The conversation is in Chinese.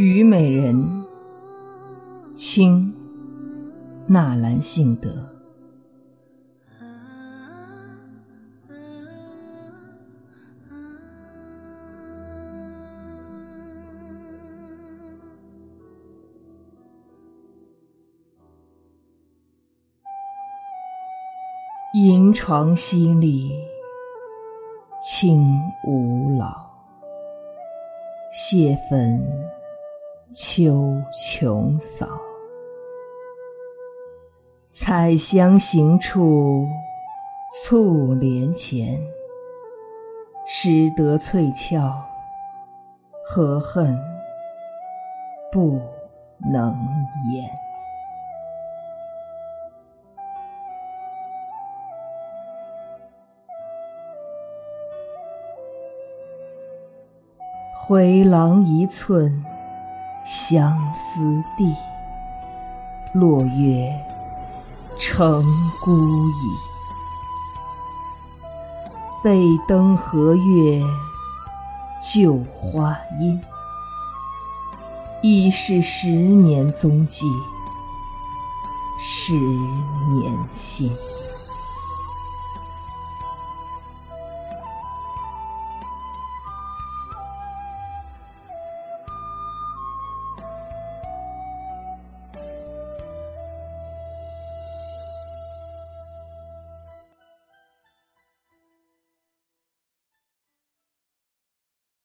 虞美人，清，纳兰性德。银床淅沥，清无老。谢焚秋琼扫，采香行处簇帘前。失得翠翘，何恨不能言？回廊一寸相思地，落月成孤影。背灯和月旧花阴，已是十年踪迹，十年心。